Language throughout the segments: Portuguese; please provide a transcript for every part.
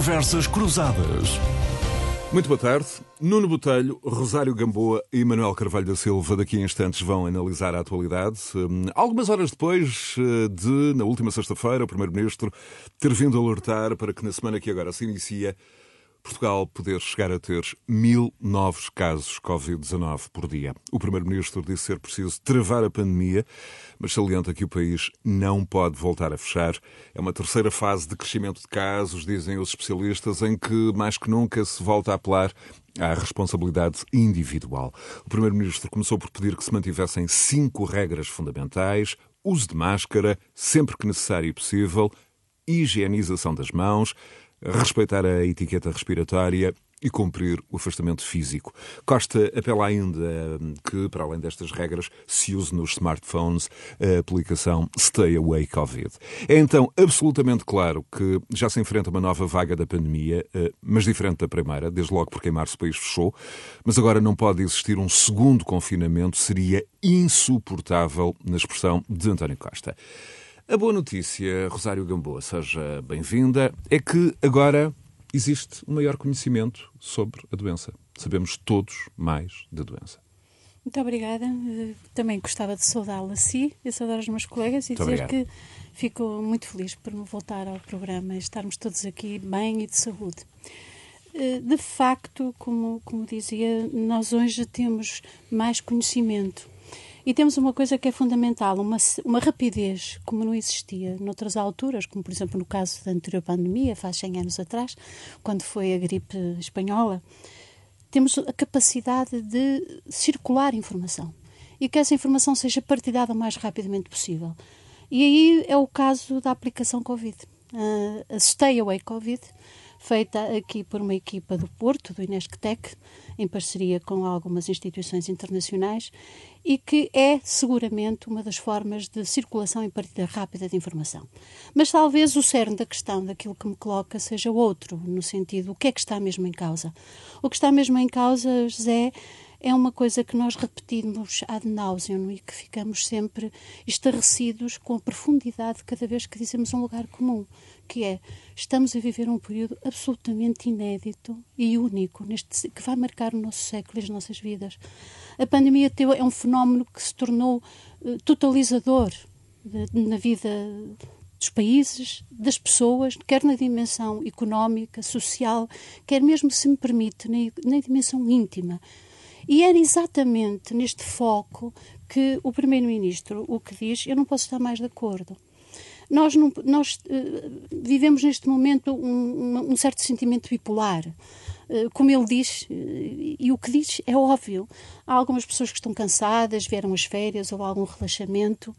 Conversas Cruzadas. Muito boa tarde. Nuno Botelho, Rosário Gamboa e Manuel Carvalho da Silva daqui a instantes vão analisar a atualidade. Hum, algumas horas depois eh, de, na última sexta-feira, o Primeiro-Ministro ter vindo alertar para que na semana que agora se inicia Portugal poder chegar a ter mil novos casos Covid-19 por dia. O Primeiro-Ministro disse ser preciso travar a pandemia, mas salienta que o país não pode voltar a fechar. É uma terceira fase de crescimento de casos, dizem os especialistas, em que mais que nunca se volta a apelar à responsabilidade individual. O Primeiro-Ministro começou por pedir que se mantivessem cinco regras fundamentais: uso de máscara, sempre que necessário e possível, higienização das mãos, respeitar a etiqueta respiratória e cumprir o afastamento físico. Costa apela ainda que, para além destas regras, se use nos smartphones a aplicação Stay Away Covid. É então absolutamente claro que já se enfrenta uma nova vaga da pandemia, eh, mas diferente da primeira, desde logo porque em março o país fechou, mas agora não pode existir um segundo confinamento, seria insuportável, na expressão de António Costa. A boa notícia, Rosário Gamboa, seja bem-vinda, é que agora existe um maior conhecimento sobre a doença. Sabemos todos mais da doença. Muito obrigada. Também gostava de saudá-la a si e saudar os meus colegas e muito dizer obrigado. que fico muito feliz por me voltar ao programa e estarmos todos aqui bem e de saúde. Eh, De facto, como, como dizia, nós hoje temos mais conhecimento. E temos uma coisa que é fundamental, uma, uma rapidez, como não existia noutras alturas, como por exemplo no caso da anterior pandemia, faz 100 anos atrás, quando foi a gripe espanhola. Temos a capacidade de circular informação e que essa informação seja partilhada o mais rapidamente possível. E aí é o caso da aplicação Covid. Uh, a Stay Away Covid, feita aqui por uma equipa do Porto, do Inesctec, em parceria com algumas instituições internacionais, e que é seguramente uma das formas de circulação e partilha rápida de informação. Mas talvez o cerne da questão, daquilo que me coloca, seja outro, no sentido, o que é que está mesmo em causa? O que está mesmo em causa, José, é uma coisa que nós repetimos ad nauseam e que ficamos sempre estarrecidos com a profundidade cada vez que dizemos um lugar comum, que é estamos a viver um período absolutamente inédito e único neste que vai marcar o nosso século e as nossas vidas. A pandemia é um fenómeno que se tornou uh, totalizador na vida dos países, das pessoas, quer na dimensão económica, social, quer mesmo, se me permite, na, na dimensão íntima. E era exatamente neste foco que o Primeiro-Ministro o que diz, eu não posso estar mais de acordo. Nós, não, nós uh, vivemos neste momento um, um, certo sentimento bipolar. Uh, como ele diz, uh, e o que diz é óbvio. Há algumas pessoas que estão cansadas, vieram as férias ou algum relaxamento,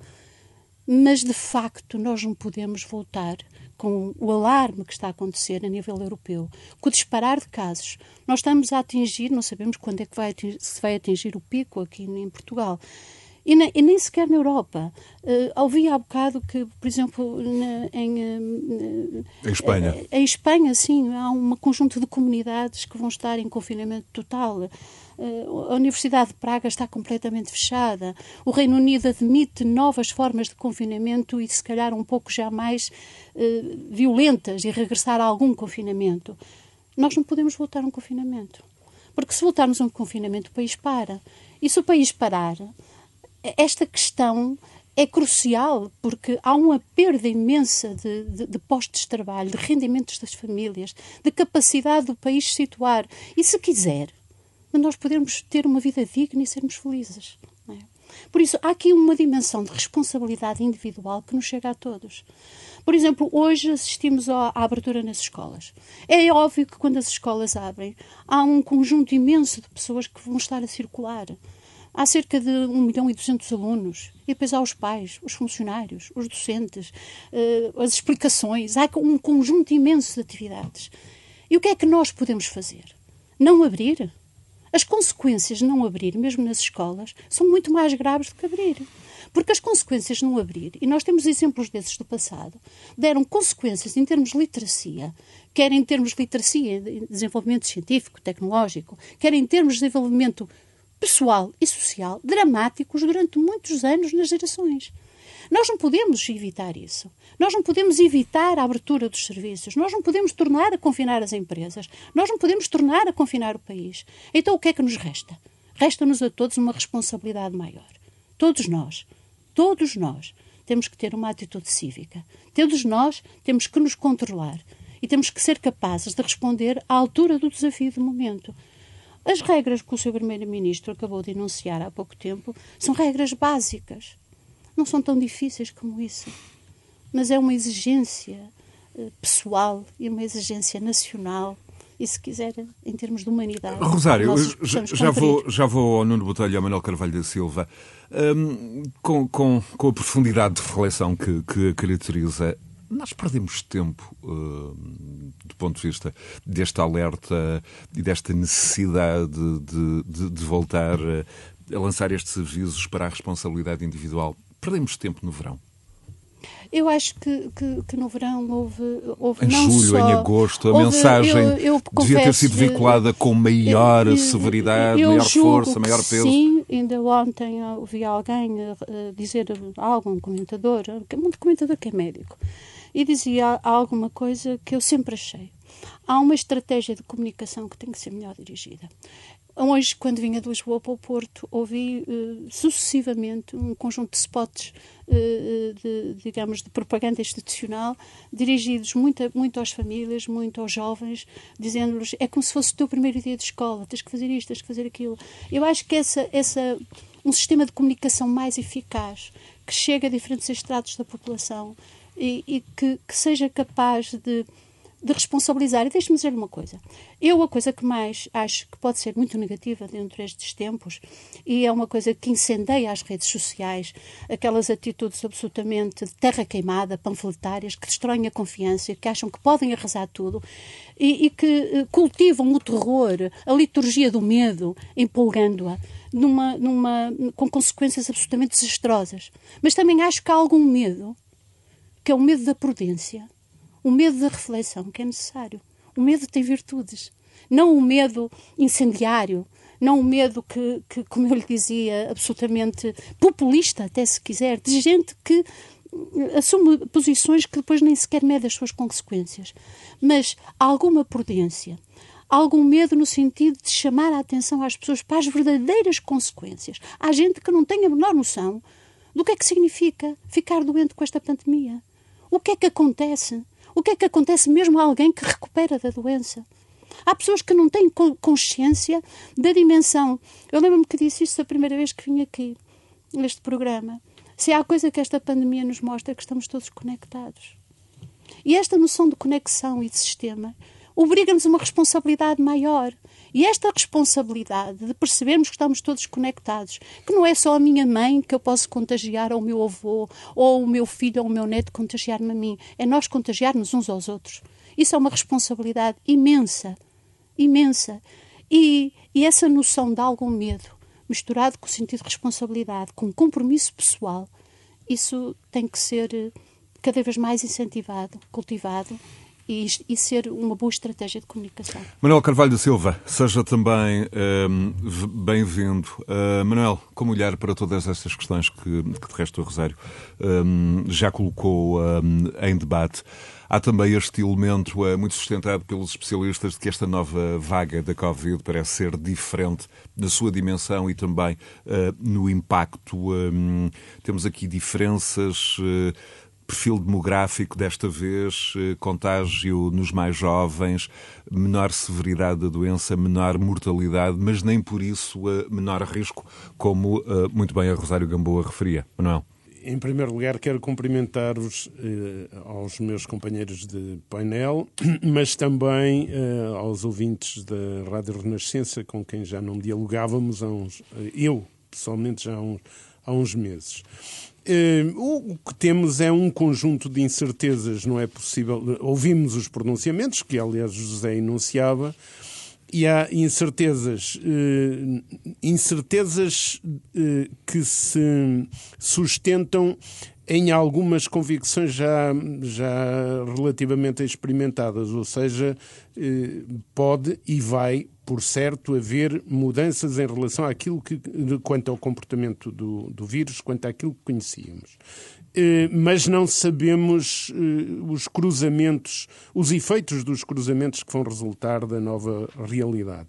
mas de facto nós não podemos voltar com o alarme que está a acontecer a nível europeu, com o disparar de casos. Nós estamos a atingir, não sabemos quando é que vai atingir, se vai atingir o pico aqui em Portugal. E, na, e nem sequer na Europa. Uh, ouvi há bocado que, por exemplo, na, em, uh, em Espanha. Uh, em Espanha, sim, há um conjunto de comunidades que vão estar em confinamento total. A Universidade de Praga está completamente fechada. O Reino Unido admite novas formas de confinamento e, se calhar, um pouco já mais violentas e regressar a algum confinamento. Nós não podemos voltar a um confinamento. Porque se voltarmos a um confinamento, o país para. E se o país parar, esta questão é crucial porque há uma perda imensa de, de, de, postos de trabalho, de rendimentos das famílias, de capacidade do país se situar. E se quiser, nós podemos ter uma vida digna e sermos felizes. É? Por isso, há aqui uma dimensão de responsabilidade individual que nos chega a todos. Por exemplo, hoje assistimos à, abertura nas escolas. É óbvio que quando as escolas abrem, há um conjunto imenso de pessoas que vão estar a circular há cerca de 1 milhão e 200 alunos. E depois há os pais, os funcionários, os docentes, uh, as explicações. Há um conjunto imenso de atividades. E o que é que nós podemos fazer? Não abrir? As consequências de não abrir, mesmo nas escolas, são muito mais graves do que abrir. Porque as consequências de não abrir, e nós temos exemplos desses do passado, deram consequências em termos de literacia, quer em termos de literacia, de desenvolvimento científico, tecnológico, quer em termos de desenvolvimento pessoal e social dramáticos durante muitos anos nas gerações. Nós não podemos evitar isso. Nós não podemos evitar a abertura dos serviços. Nós não podemos tornar a confinar as empresas. Nós não podemos tornar a confinar o país. Então o que é que nos resta? Resta-nos a todos uma responsabilidade maior. Todos nós. Todos nós temos que ter uma atitude cívica. Todos nós temos que nos controlar e temos que ser capazes de responder à altura do desafio do momento. As regras que o Sr. Primeiro-Ministro acabou de enunciar há pouco tempo são regras básicas. Não são tão difíceis como isso. Mas é uma exigência eh, pessoal e uma exigência nacional e, se quiser, em termos de humanidade. Rosário, já, já vou, já vou ao Nuno Botelho e ao Manuel Carvalho da Silva. Um, com, com, com a profundidade de reflexão que, que caracteriza nós perdemos tempo uh, do ponto de vista deste alerta e desta necessidade de, de, de voltar a lançar estes avisos para a responsabilidade individual. Perdemos tempo no verão. Eu acho que, que, que, no verão houve, houve em não julho, só, em agosto, a houve, mensagem eu, eu devia ter sido veiculada com maior eu, severidade, maior força, maior peso. Sim, ainda ontem ouvi alguém dizer algo, um comentador, um comentador que é médico, e dizia alguma coisa que eu sempre achei. Há uma estratégia de comunicação que tem que ser melhor dirigida. Hoje, quando vinha de Lisboa para o Porto, ouvi uh, sucessivamente um conjunto de spots, uh, de, digamos, de propaganda institucional, dirigidos muito, muito às famílias, muito aos jovens, dizendo-lhes é como se fosse o teu primeiro dia de escola, tens que fazer isto, tens que fazer aquilo. Eu acho que essa, essa, um sistema de comunicação mais eficaz, que chega a diferentes estratos da população e, e que, que seja capaz de de responsabilizar. E deixe-me dizer uma coisa. Eu, a coisa que mais acho que pode ser muito negativa dentro destes tempos, e é uma coisa que incendeia as redes sociais, aquelas atitudes absolutamente de terra queimada, panfletárias, que destroem a confiança, que acham que podem arrasar tudo e, e que eh, cultivam o terror, a liturgia do medo, empolgando-a. Numa, numa, com consequências absolutamente desastrosas. Mas também acho que há algum medo, que é o medo da prudência, o medo da reflexão que é necessário. O medo tem virtudes. Não o medo incendiário, não o medo que, que, como eu lhe dizia, absolutamente populista, até se quiser, de gente que assume posições que depois nem sequer mede as suas consequências. Mas alguma prudência, algum medo no sentido de chamar a atenção às pessoas para as verdadeiras consequências. Há gente que não tem a menor noção do que é que significa ficar doente com esta pandemia. O que é que acontece? O que é que acontece mesmo a alguém que recupera da doença? Há pessoas que não têm consciência da dimensão. Eu lembro-me que disse isto a primeira vez que vim aqui, neste programa. Se há coisa que esta pandemia nos mostra é que estamos todos conectados. E esta noção de conexão e de sistema obriga-nos a uma responsabilidade maior. E esta responsabilidade de percebermos que estamos todos conectados, que não é só a minha mãe que eu posso contagiar, ou o meu avô, ou o meu filho, ou o meu neto contagiar-me a mim, é nós contagiarmos uns aos outros. Isso é uma responsabilidade imensa, imensa. E, e essa noção de algum medo, misturado com o sentido de responsabilidade, com compromisso pessoal, isso tem que ser eh, cada vez mais incentivado, cultivado e, e, ser uma boa estratégia de comunicação. Manuel Carvalho da Silva, seja também um, bem-vindo. Uh, Manuel, como olhar para todas estas questões que, que de resto o Rosário um, já colocou um, em debate? Há também este elemento uh, muito sustentado pelos especialistas de que esta nova vaga da Covid parece ser diferente na sua dimensão e também uh, no impacto. Um, temos aqui diferenças uh, perfil demográfico desta vez, eh, contágio nos mais jovens, menor severidade da doença, menor mortalidade, mas nem por isso eh, menor risco, como eh, muito bem a Rosário Gamboa referia. Manuel. Em primeiro lugar, quero cumprimentar-os eh, aos meus companheiros de painel, mas também eh, aos ouvintes da Rádio Renascença, com quem já não dialogávamos há uns. eu, pessoalmente, já há uns, há uns meses. Uh, o que temos é um conjunto de incertezas, não é possível. Ouvimos os pronunciamentos, que aliás José enunciava, e há incertezas, uh, incertezas uh, que se sustentam em algumas convicções já, já relativamente experimentadas, ou seja, pode e vai por certo, haver mudanças em relação àquilo que, quanto ao comportamento do, do vírus, quanto àquilo que conhecíamos. Eh, mas não sabemos eh, os cruzamentos, os efeitos dos cruzamentos que vão resultar da nova realidade.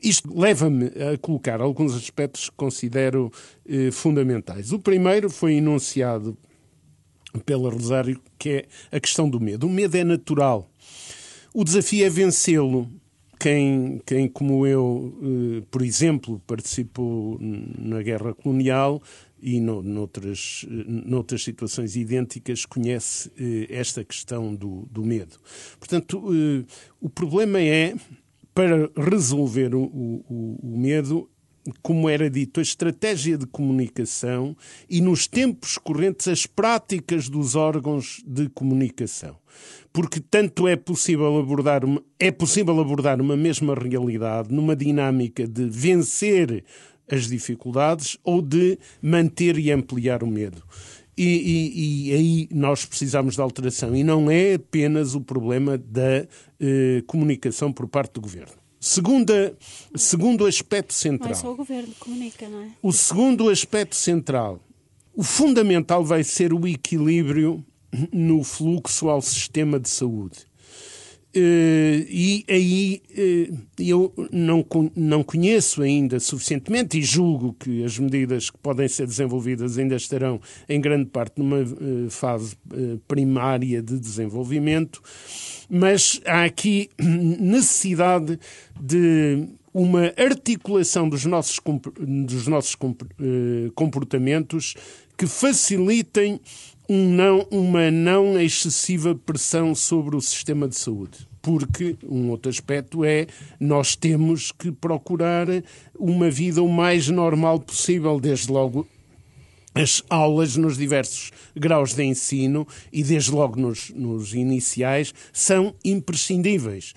Isto leva-me a colocar alguns aspectos que considero eh, fundamentais. O primeiro foi enunciado pela Rosário, que é a questão do medo. O medo é natural. O desafio é vencê-lo. Quem, quem, como eu, por exemplo, participou na guerra colonial, e no, noutras, noutras situações idênticas conhece eh, esta questão do, do medo. Portanto, eh, o problema é, para resolver o, o, o medo, como era dito, a estratégia de comunicação e, nos tempos correntes, as práticas dos órgãos de comunicação. Porque tanto é possível abordar uma, é possível abordar uma mesma realidade numa dinâmica de vencer as dificuldades ou de manter e ampliar o medo. E, e, e, aí nós precisamos de alteração. E não é apenas o problema da eh, comunicação por parte do governo. Segunda, segundo aspecto central. Não é só o governo que comunica, não é? O segundo aspecto central. O fundamental vai ser o equilíbrio no fluxo ao sistema de saúde. Uh, e aí uh, eu não, não conheço ainda suficientemente e julgo que as medidas que podem ser desenvolvidas ainda estarão em grande parte numa uh, fase primária de desenvolvimento, mas há aqui necessidade de uma articulação dos nossos, dos nossos comportamentos que facilitem um não, uma não excessiva pressão sobre o sistema de saúde. Porque um outro aspecto é nós temos que procurar uma vida o mais normal possível, desde logo as aulas nos diversos graus de ensino e desde logo nos, nos iniciais são imprescindíveis.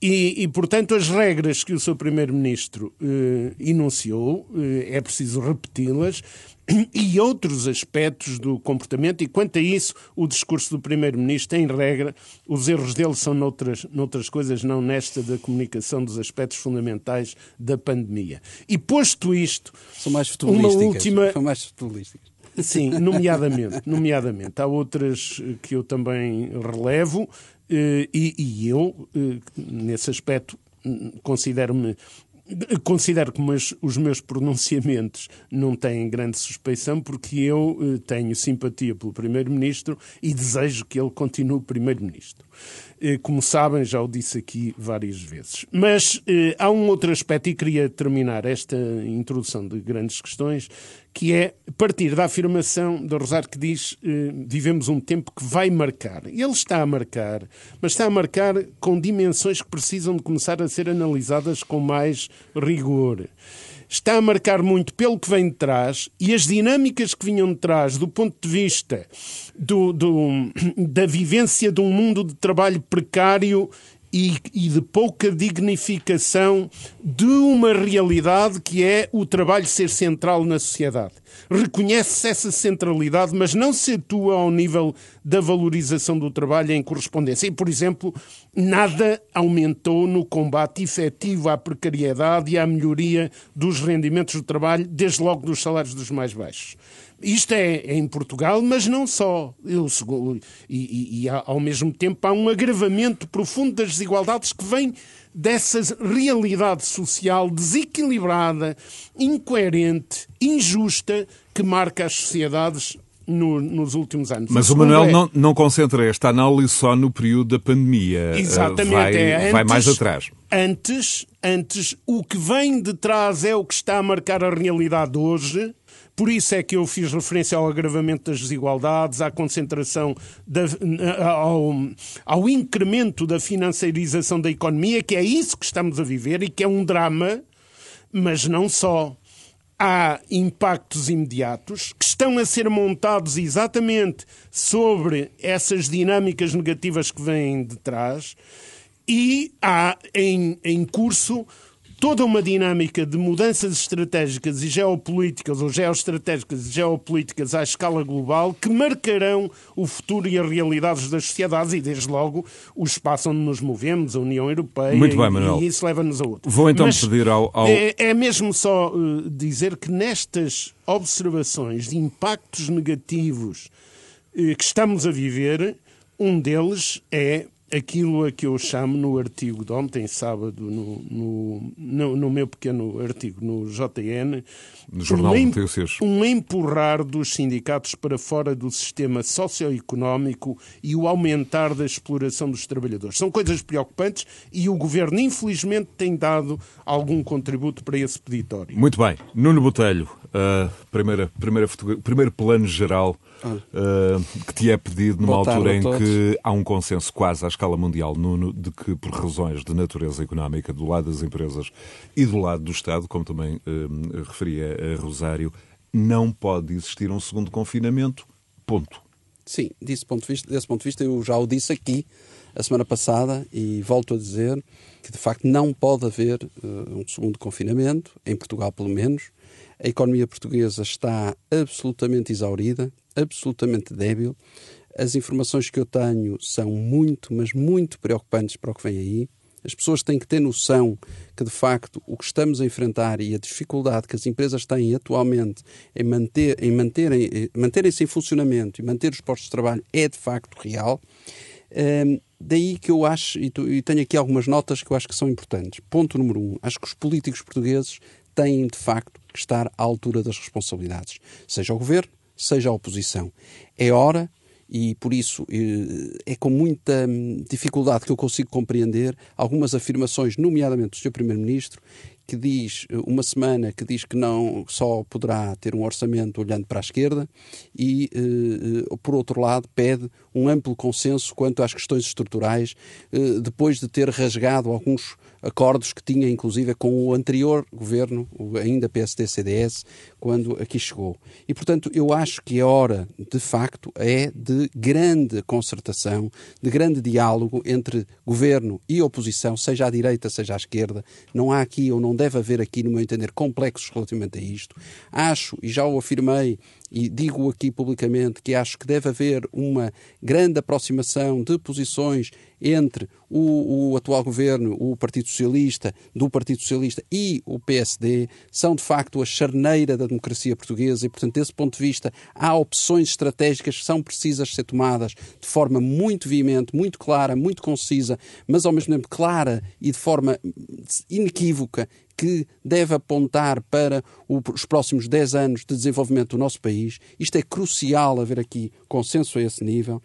E, e, portanto, as regras que o seu Primeiro-Ministro eh, enunciou, eh, é preciso repeti-las, e outros aspectos do comportamento, e quanto a isso, o discurso do Primeiro-Ministro, em regra, os erros dele são noutras, noutras coisas, não nesta da comunicação dos aspectos fundamentais da pandemia. E posto isto. São mais futebolísticas. Uma última... São mais futebolísticas. Sim, nomeadamente, nomeadamente. Há outras que eu também relevo, e, e eu, eh, nesse aspecto, considero-me Considero que os meus pronunciamentos não têm grande suspeição, porque eu eh, tenho simpatia pelo Primeiro-Ministro e desejo que ele continue Primeiro-Ministro. Eh, como sabem, já o disse aqui várias vezes. Mas eh, há um outro aspecto, e queria terminar esta introdução de grandes questões, que é partir da afirmação da Rosário que diz eh, vivemos um tempo que vai marcar. Ele está a marcar, mas está a marcar com dimensões que precisam de começar a ser analisadas com mais rigor está a marcar muito pelo que vem de trás e as dinâmicas que vinham de trás do ponto de vista do, do, da vivência de um mundo de trabalho precário e, e, de pouca dignificação de uma realidade que é o trabalho ser central na sociedade. Reconhece-se essa centralidade, mas não se atua ao nível da valorização do trabalho em correspondência. E, por exemplo, nada aumentou no combate efetivo à precariedade e à melhoria dos rendimentos do trabalho, desde logo dos salários dos mais baixos. Isto é, é, em Portugal, mas não só. Eu, e, e, e, ao mesmo tempo há um agravamento profundo das desigualdades que vem dessa realidade social desequilibrada, incoerente, injusta que marca as sociedades no, nos últimos anos. Mas o, Manuel é... não, não, concentra esta análise só no período da pandemia. Exatamente. Vai, é. antes, vai mais atrás. Antes, antes, o que vem de trás é o que está a marcar a realidade hoje por isso é que eu fiz referência ao agravamento das desigualdades, à concentração, da, ao, ao incremento da financiarização da economia, que é isso que estamos a viver e que é um drama, mas não só. Há impactos imediatos que estão a ser montados exatamente sobre essas dinâmicas negativas que vêm de trás e há em, em curso toda uma dinâmica de mudanças estratégicas e geopolíticas, ou geoestratégicas e geopolíticas à escala global, que marcarão o futuro e as realidades das sociedades e, desde logo, o espaço onde nos movemos, a União Europeia. Muito bem, Manuel. E isso leva-nos a outro. Vou então Mas pedir ao. ao... É, é, mesmo só uh, dizer que nestas observações de impactos negativos uh, que estamos a viver, um deles é aquilo a que eu chamo no artigo de ontem, sábado, no, no, no, no meu pequeno artigo no JN, no Jornal um, um empurrar dos sindicatos para fora do sistema socioeconómico e o aumentar da exploração dos trabalhadores. São coisas preocupantes e o Governo, infelizmente, tem dado algum contributo para esse peditório. Muito bem. Nuno Botelho, uh, primeira, primeira, primeiro plano geral uh, que te é pedido numa Boa altura em que há um consenso quase à escala mundial, Nuno, de que por razões de natureza económica do lado das empresas e do lado do Estado, como também uh, referia a Rosário, não pode existir um segundo confinamento. Ponto. Sim, desse ponto de vista, desse ponto de vista eu já o disse aqui a semana passada e volto a dizer que de facto não pode haver uh, um segundo confinamento, em Portugal pelo menos. A economia portuguesa está absolutamente exaurida, absolutamente débil. As informações que eu tenho são muito, mas muito preocupantes para o que vem aí. As pessoas têm que ter noção que, de facto, o que estamos a enfrentar e a dificuldade que as empresas têm atualmente em, manter, em manterem, manterem-se em funcionamento e manter os postos de trabalho é, de facto, real. Um, daí que eu acho, e tenho aqui algumas notas que eu acho que são importantes. Ponto número um: acho que os políticos portugueses têm, de facto, que estar à altura das responsabilidades, seja o governo, seja a oposição. É hora e por isso eh, é com muita hum, dificuldade que eu consigo compreender algumas afirmações, nomeadamente do Sr. Primeiro-Ministro, que diz eh, uma semana que diz que não só poderá ter um orçamento olhando para a esquerda e eh, por outro lado pede um amplo consenso quanto às questões estruturais depois de ter rasgado alguns acordos que tinha, inclusive, com o anterior governo, ainda PSD-CDS, quando aqui chegou. E, portanto, eu acho que a hora, de facto, é de grande concertação, de grande diálogo entre governo e oposição, seja à direita, seja à esquerda. Não há aqui, ou não deve haver aqui, no meu entender, complexos relativamente a isto. Acho, e já o afirmei e digo aqui publicamente que acho que deve haver uma grande aproximação de posições entre o, o, atual governo, o Partido Socialista, do Partido Socialista e o PSD, são de facto a charneira da democracia portuguesa e, portanto, desse ponto de vista, há opções estratégicas que são precisas ser tomadas de forma muito veemente, muito clara, muito concisa, mas ao mesmo tempo clara e de forma inequívoca que deve apontar para os próximos 10 anos de desenvolvimento do nosso país. Isto é crucial haver aqui consenso a esse nível.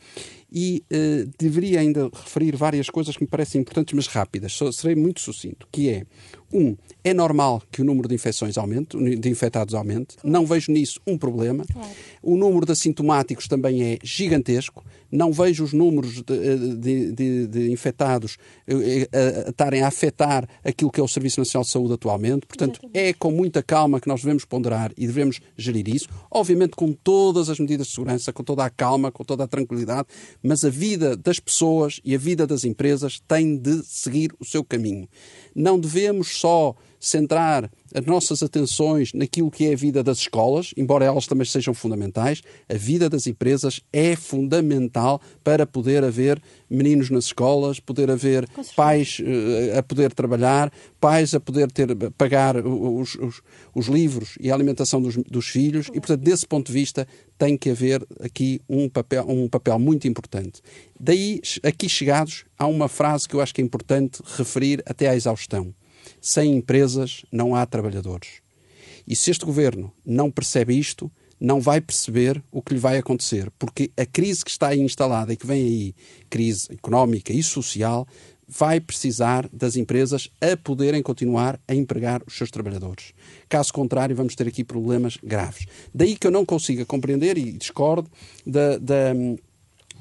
E uh, deveria ainda referir várias coisas que me parecem importantes, mas rápidas. serei muito sucinto, que é um, é normal que o número de infecções aumente, de infectados aumente. Não vejo nisso um problema. O número de assintomáticos também é gigantesco. Não vejo os números de, eh, de, de, de infectados eh, eh, estarem a afetar aquilo que é o Serviço Nacional de Saúde atualmente. Portanto, Exatamente. é com muita calma que nós devemos ponderar e devemos gerir isso. Obviamente, com todas as medidas de segurança, com toda a calma, com toda a tranquilidade, mas a vida das pessoas e a vida das empresas tem de seguir o seu caminho. Não devemos só centrar as nossas atenções naquilo que é a vida das escolas, embora elas também sejam fundamentais, a vida das empresas é fundamental para poder haver meninos nas escolas, poder haver pais uh, a poder trabalhar, pais a poder ter, pagar os, os, os livros e a alimentação dos, dos, filhos, e portanto, desse ponto de vista, tem que haver aqui um papel, um papel muito importante. Daí, aqui chegados, há uma frase que eu acho que é importante referir até à exaustão sem empresas não há trabalhadores. E se este governo não percebe isto, não vai perceber o que lhe vai acontecer, porque a crise que está aí instalada e que vem aí, crise económica e social, vai precisar das empresas a poderem continuar a empregar os seus trabalhadores. Caso contrário, vamos ter aqui problemas graves. Daí que eu não consiga compreender e discordo da, da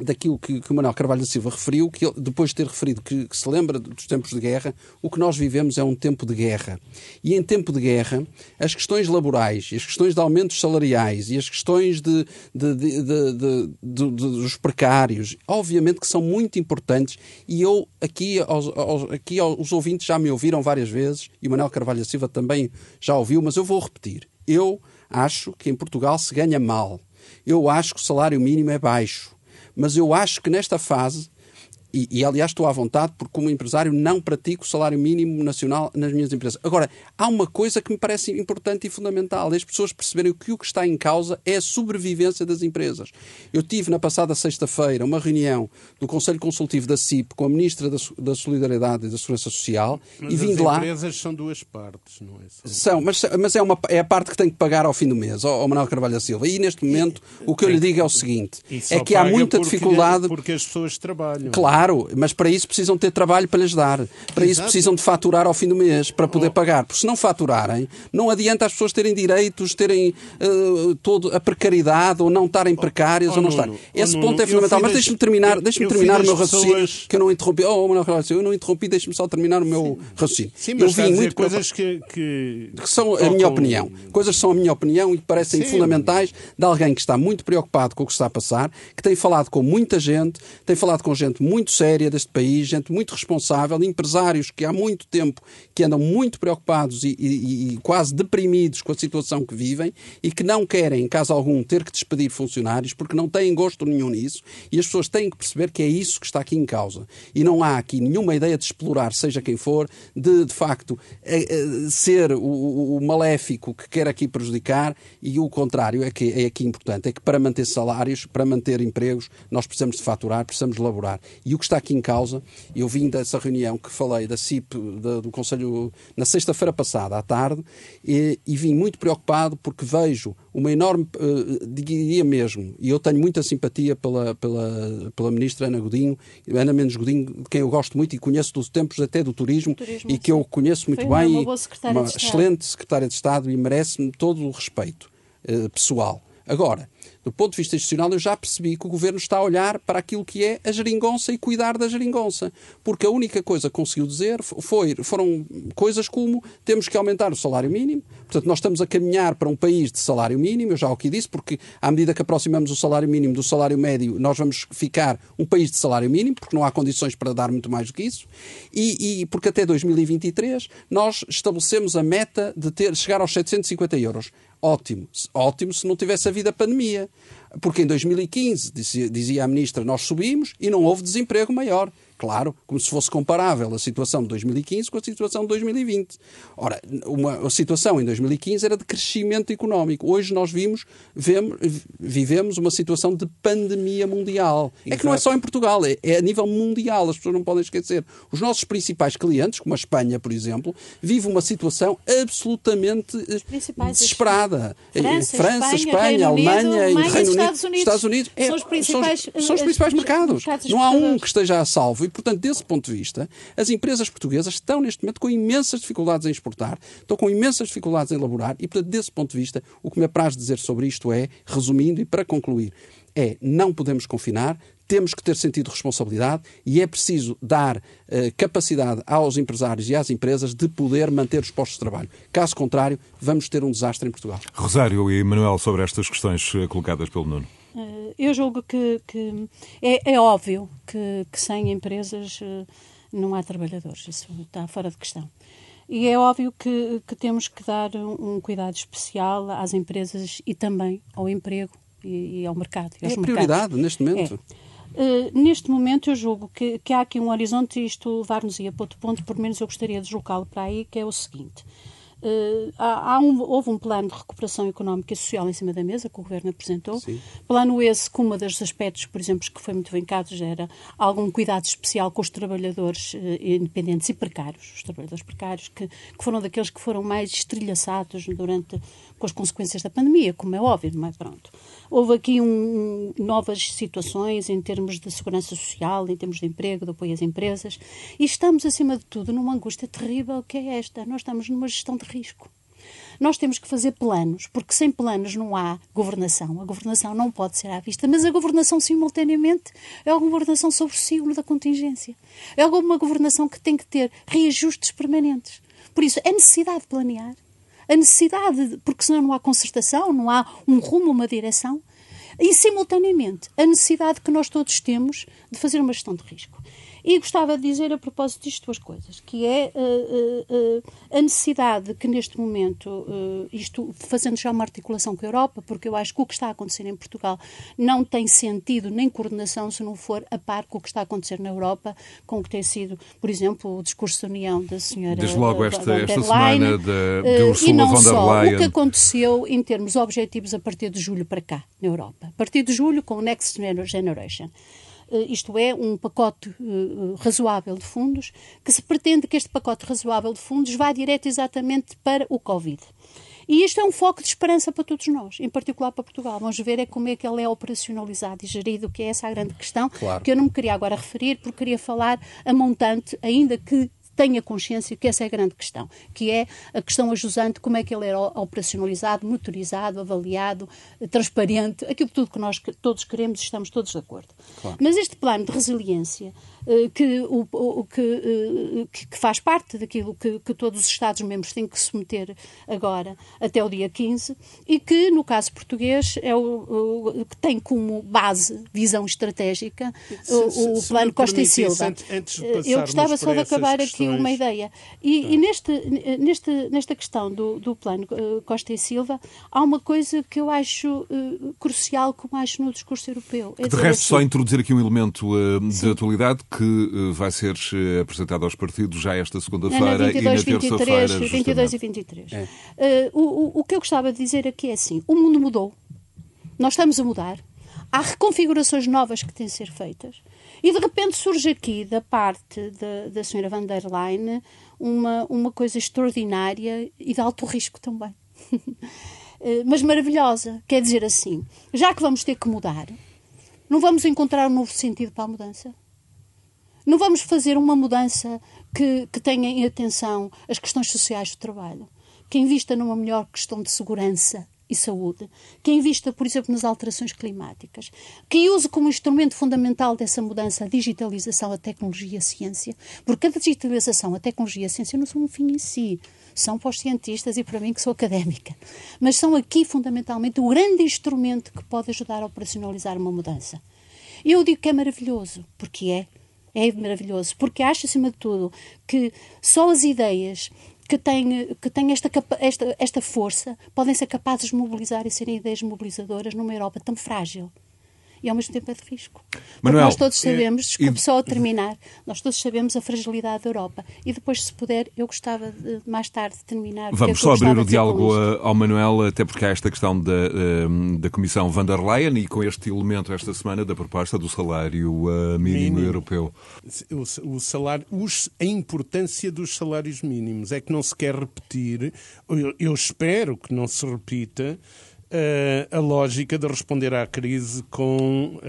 daquilo que, que o Manuel Carvalho da Silva referiu, que ele, depois de ter referido que, que, se lembra dos tempos de guerra, o que nós vivemos é um tempo de guerra. E em tempo de guerra, as questões laborais, as questões de aumentos salariais e as questões de, de, de, dos precários, obviamente que são muito importantes e eu aqui, aos, aos, aqui os ouvintes já me ouviram várias vezes e o Manuel Carvalho da Silva também já ouviu, mas eu vou repetir. Eu acho que em Portugal se ganha mal. Eu acho que o salário mínimo é baixo. Mas eu acho que nesta fase e, e, aliás, estou à vontade, porque, como empresário, não pratico o salário mínimo nacional nas minhas empresas. Agora, há uma coisa que me parece importante e fundamental: é as pessoas perceberem que o que está em causa é a sobrevivência das empresas. Eu tive, na passada sexta-feira, uma reunião do Conselho Consultivo da CIP com a Ministra da, da Solidariedade e da Segurança Social mas e vim de lá. As empresas são duas partes, não é? São, são mas, mas é, uma, é a parte que tem que pagar ao fim do mês, ao, ao Manuel Carvalho da Silva. E neste momento, o que eu lhe digo é o seguinte: é que há muita porque, dificuldade. Porque as pessoas trabalham. Claro Claro, mas para isso precisam ter trabalho para lhes dar. Para Exato. isso precisam de faturar ao fim do mês, para poder oh. pagar. Porque se não faturarem, não adianta as pessoas terem direitos, terem uh, todo a precariedade, ou não estarem precárias, oh, ou não estarem. Esse oh, ponto é fundamental. Mas deixe-me terminar, deixe terminar o meu raciocínio, pessoas... que eu não interrompi. Oh, Manuel eu não interrompi, deixe-me só terminar o meu Sim. raciocínio. Sim, mas eu vi muito coisas que, que... que são a minha opinião. Coisas que são a minha opinião e que parecem Sim. fundamentais de alguém que está muito preocupado com o que está a passar, que tem falado com muita gente, tem falado com gente muito séria deste país, gente muito responsável, empresários que há muito tempo que andam muito preocupados e, e, e quase deprimidos com a situação que vivem e que não querem, em caso algum, ter que despedir funcionários porque não têm gosto nenhum nisso e as pessoas têm que perceber que é isso que está aqui em causa. E não há aqui nenhuma ideia de explorar, seja quem for, de, de facto, é, é, ser o, o, maléfico que quer aqui prejudicar e o contrário é que é aqui importante. É que para manter salários, para manter empregos, nós precisamos de faturar, precisamos de laborar. E o está aqui em causa. Eu vim dessa reunião que falei da CIP, da, do Conselho, na sexta-feira passada, à tarde, e, e, vim muito preocupado porque vejo uma enorme, uh, diria mesmo, e eu tenho muita simpatia pela, pela, pela ministra Ana Godinho, Ana Mendes Godinho, de quem eu gosto muito e conheço dos tempos até do turismo, turismo e que eu conheço muito bem. Uma, uma excelente secretária de Estado e merece-me todo o respeito uh, pessoal. Agora, do ponto de vista institucional, eu já percebi que o governo está a olhar para aquilo que é a geringonça e cuidar da geringonça. Porque a única coisa que conseguiu dizer foi, foram coisas como temos que aumentar o salário mínimo. Portanto, nós estamos a caminhar para um país de salário mínimo, eu já o que disse, porque à medida que aproximamos o salário mínimo do salário médio, nós vamos ficar um país de salário mínimo, porque não há condições para dar muito mais do que isso. E, e porque até 2023 nós estabelecemos a meta de ter, chegar aos 750 euros. Ótimo. Ótimo se não tivesse havido a pandemia. Porque em 2015, dizia, a ministra, nós subimos e não houve desemprego maior. Claro, como se fosse comparável a situação de 2015 com a situação de 2020. Ora, uma, a situação em 2015 era de crescimento económico. Hoje nós vimos, vemos, vivemos uma situação de pandemia mundial. Exato. É que não é só em Portugal, é, é, a nível mundial, as pessoas não podem esquecer. Os nossos principais clientes, como a Espanha, por exemplo, vivem uma situação absolutamente eh, desesperada. França, França Espanha, Espanha Alemanha e Reino Unido, Estados Unidos, Estados Unidos é, são os principais, são, são os principais mercados. mercados não há um que esteja a salvo portanto, desse ponto de vista, as empresas portuguesas estão neste momento com imensas dificuldades em exportar, estão com imensas dificuldades em elaborar e, portanto, desse ponto de vista, o que me apraz dizer sobre isto é, resumindo e para concluir, é não podemos confinar, temos que ter sentido de responsabilidade e é preciso dar uh, capacidade aos empresários e às empresas de poder manter os postos de trabalho. Caso contrário, vamos ter um desastre em Portugal. Rosário e Manuel, sobre estas questões eh, colocadas pelo Nuno. Eh, eu julgo que, que é, é, óbvio que, que sem empresas eh, não há trabalhadores, isso está fora de questão. E é óbvio que, que temos que dar um, um, cuidado especial às empresas e também ao emprego e, e ao mercado. é a prioridade neste momento. É. Uh, neste momento eu julgo que, que há aqui um horizonte e isto levar-nos-ia para outro ponto, por menos eu gostaria de deslocá-lo para aí, que é o seguinte. Uh, há, há um, houve um plano de recuperação económica e social em cima da mesa que o Governo apresentou. Sim. Plano esse que um dos aspectos, por exemplo, que foi muito vincado era algum cuidado especial com os trabalhadores uh, independentes e precários, os trabalhadores precários, que, que, foram daqueles que foram mais estrilhaçados durante, com as consequências da pandemia, como é óbvio, não é? Pronto. Houve aqui um, novas situações em termos de segurança social, em termos de emprego, de apoio às empresas, e estamos, acima de tudo, numa angústia terrível que é esta. Nós estamos numa gestão de risco. Nós temos que fazer planos, porque sem planos não há governação. A governação não pode ser à vista, mas a governação, simultaneamente, é uma governação sobre o signo da contingência. É uma governação que tem que ter reajustes permanentes. Por isso, é necessidade de planear. A necessidade, porque senão não há concertação, não há um rumo, uma direção. E, simultaneamente, a necessidade que nós todos temos de fazer uma gestão de risco. E gostava de dizer a propósito disto duas coisas, que é uh, uh, a necessidade que neste momento, uh, isto fazendo já uma articulação com a Europa, porque eu acho que o que está a acontecer em Portugal não tem sentido nem coordenação se não for a par com o que está a acontecer na Europa, com o que tem sido, por exemplo, o discurso da União da senhora Desde logo esta, esta semana de, de Ursula e não só, o que aconteceu em termos objetivos a partir de julho para cá, na Europa. A partir de julho com o Next Generation isto é, um pacote uh, razoável de fundos, que se pretende que este pacote razoável de fundos vá direto exatamente para o Covid. E isto é um foco de esperança para todos nós, em particular para Portugal. Vamos ver é como é que ele é operacionalizado e gerido, que é essa a grande questão, claro. que eu não me queria agora referir, porque queria falar a montante, ainda que tenha consciência que essa é a grande questão, que é a questão ajusante, como é que ele é operacionalizado, motorizado, avaliado, transparente, aquilo tudo que nós todos queremos e estamos todos de acordo. Claro. Mas este plano de resiliência, que, o, o que, que, faz parte daquilo que, que todos os Estados-membros têm que submeter agora, até o dia 15, e que, no caso português, é o, que tem como base visão estratégica se, o, se, plano Costa e Silva. Antes, Eu gostava só de acabar aqui questões... uma ideia. E, tá. e neste, neste, nesta questão do, do plano uh, Costa e Silva, há uma coisa que eu acho uh, crucial, como acho no discurso europeu. É de resto, assim, só introduzir aqui um elemento uh, de atualidade que vai ser apresentado aos partidos já esta segunda-feira e na terça-feira. 22 e 23. É. o, o que eu gostava de dizer aqui é assim: o mundo mudou. Nós estamos a mudar. Há reconfigurações novas que têm de ser feitas. E de repente surge aqui, da parte da, da senhora van der Leyen, uma, uma coisa extraordinária e de alto risco também. Mas maravilhosa. Quer dizer assim, já que vamos ter que mudar, não vamos encontrar um novo sentido para a mudança? Não vamos fazer uma mudança que, que tenha em atenção as questões sociais do trabalho, que invista numa melhor questão de segurança e saúde, que invista, por exemplo, nas alterações climáticas, que use como instrumento fundamental dessa mudança a digitalização, a tecnologia e a ciência, porque a digitalização, a tecnologia e a ciência não são um fim em si, são para os cientistas e para mim que sou académica, mas são aqui fundamentalmente o grande instrumento que pode ajudar a operacionalizar uma mudança. Eu digo que é maravilhoso, porque é. É maravilhoso, porque acho, acima de tudo, que só as ideias que têm, que têm esta, esta, esta força podem ser capazes de mobilizar e serem ideias mobilizadoras numa Europa tão frágil e ao mesmo tempo é de risco. Manuel, nós todos sabemos, desculpe só a terminar, nós todos sabemos a fragilidade da Europa. E depois, se puder, eu gostava de mais tarde de terminar. Vamos é só abrir o diálogo ao Manuel, até porque há esta questão da, da Comissão van der Leyen e com este elemento esta semana da proposta do salário mínimo, mínimo, europeu. O, o salário, os, a importância dos salários mínimos é que não se quer repetir, eu, eu espero que não se repita a lógica de responder à crise com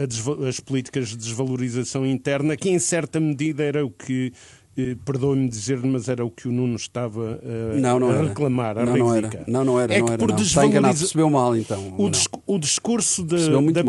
as políticas de desvalorização interna, que em certa medida era o que eh, perdoe-me dizer, mas era o que o Nuno estava uh, não, não a reclamar, a não, não era. Não, não era. É que não por era, Está enganado, percebeu mal então. O, o discurso da, da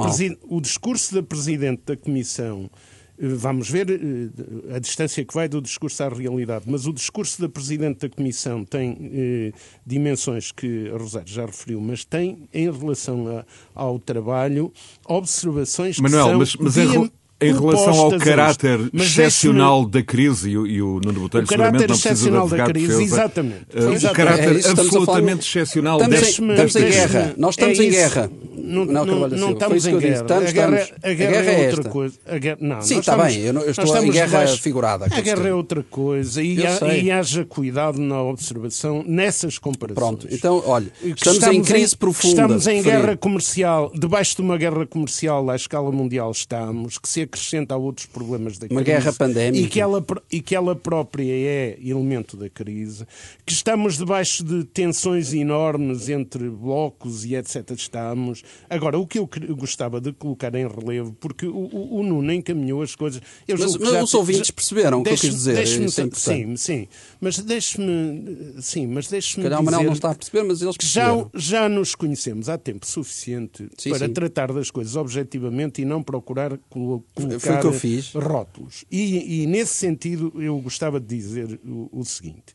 o discurso da Presidente da Comissão Vamos ver eh, a distância que vai do discurso à realidade, mas o discurso da Presidente da Comissão tem eh, dimensões que a Rosário já referiu, mas tem, em relação a, ao trabalho, observações Manuel, que são... Mas, mas em, relação ao caráter excepcional da crise, e o, e o Nuno Botelho seguramente não precisa de advogado da crise, defesa, exatamente. Uh, o caráter é absolutamente excepcional estamos deste, em, estamos em guerra. Nós estamos é em guerra. Não, não, não, não estamos em guerra. Estamos, a guerra, estamos. A guerra, a guerra é, outra coisa. A guerra, não, Sim, está bem. Eu, eu estou em guerra debaixo, figurada. A guerra é outra coisa. E, há, e, haja cuidado na observação nessas comparações. Pronto. Então, olha, estamos, estamos em crise profunda. Estamos em guerra comercial. Debaixo de uma guerra comercial à escala mundial estamos, que se acrescenta a outros problemas da uma crise. Uma guerra pandémica. E que, ela, e que ela própria é elemento da crise. Que estamos debaixo de tensões enormes entre blocos e etc. Estamos. Agora, o que eu gostava de colocar em relevo, porque o, o, o Nuno encaminhou as coisas. Eu mas, mas os ouvintes perceberam o que eu quis dizer. É sim, sim. Mas deixe-me. Sim, mas deixe-me. Calhar o Manel não está a perceber, mas eles já, já nos conhecemos há tempo suficiente sim, para sim. tratar das coisas objetivamente e não procurar colocar Foi o que eu fiz. rótulos. E, e nesse sentido, eu gostava de dizer o, o seguinte.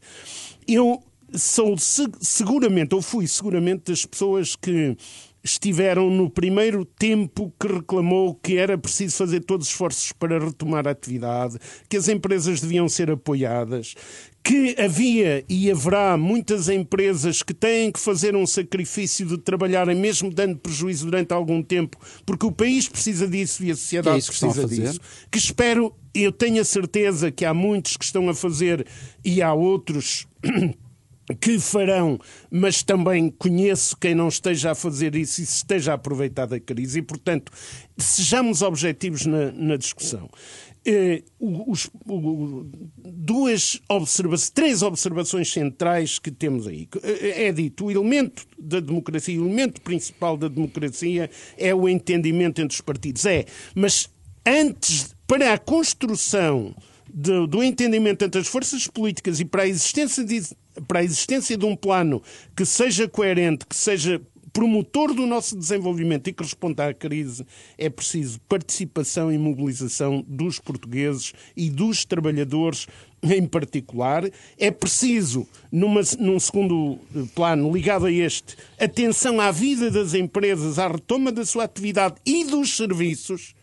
Eu sou seguramente, ou fui seguramente, das pessoas que estiveram no primeiro tempo que reclamou que era preciso fazer todos os esforços para retomar a atividade, que as empresas deviam ser apoiadas, que havia e haverá muitas empresas que têm que fazer um sacrifício de trabalharem mesmo dando prejuízo durante algum tempo, porque o país precisa disso e a sociedade que é precisa disso. Que espero, eu tenho a certeza que há muitos que estão a fazer e há outros que farão, mas também conheço quem não esteja a fazer isso e se esteja a aproveitar da crise e, portanto, sejamos objetivos na, na discussão. Eh, os, o, duas observações, três observações centrais que temos aí. Eh, é dito, o elemento da democracia, o elemento principal da democracia é o entendimento entre os partidos. É, mas antes, para a construção do, do entendimento entre as forças políticas e para a existência de, para a existência de um plano que seja coerente, que seja promotor do nosso desenvolvimento e que responda à crise, é preciso participação e mobilização dos portugueses e dos trabalhadores em particular. É preciso, numa, num segundo plano ligado a este, atenção à vida das empresas, à retoma da sua atividade e dos serviços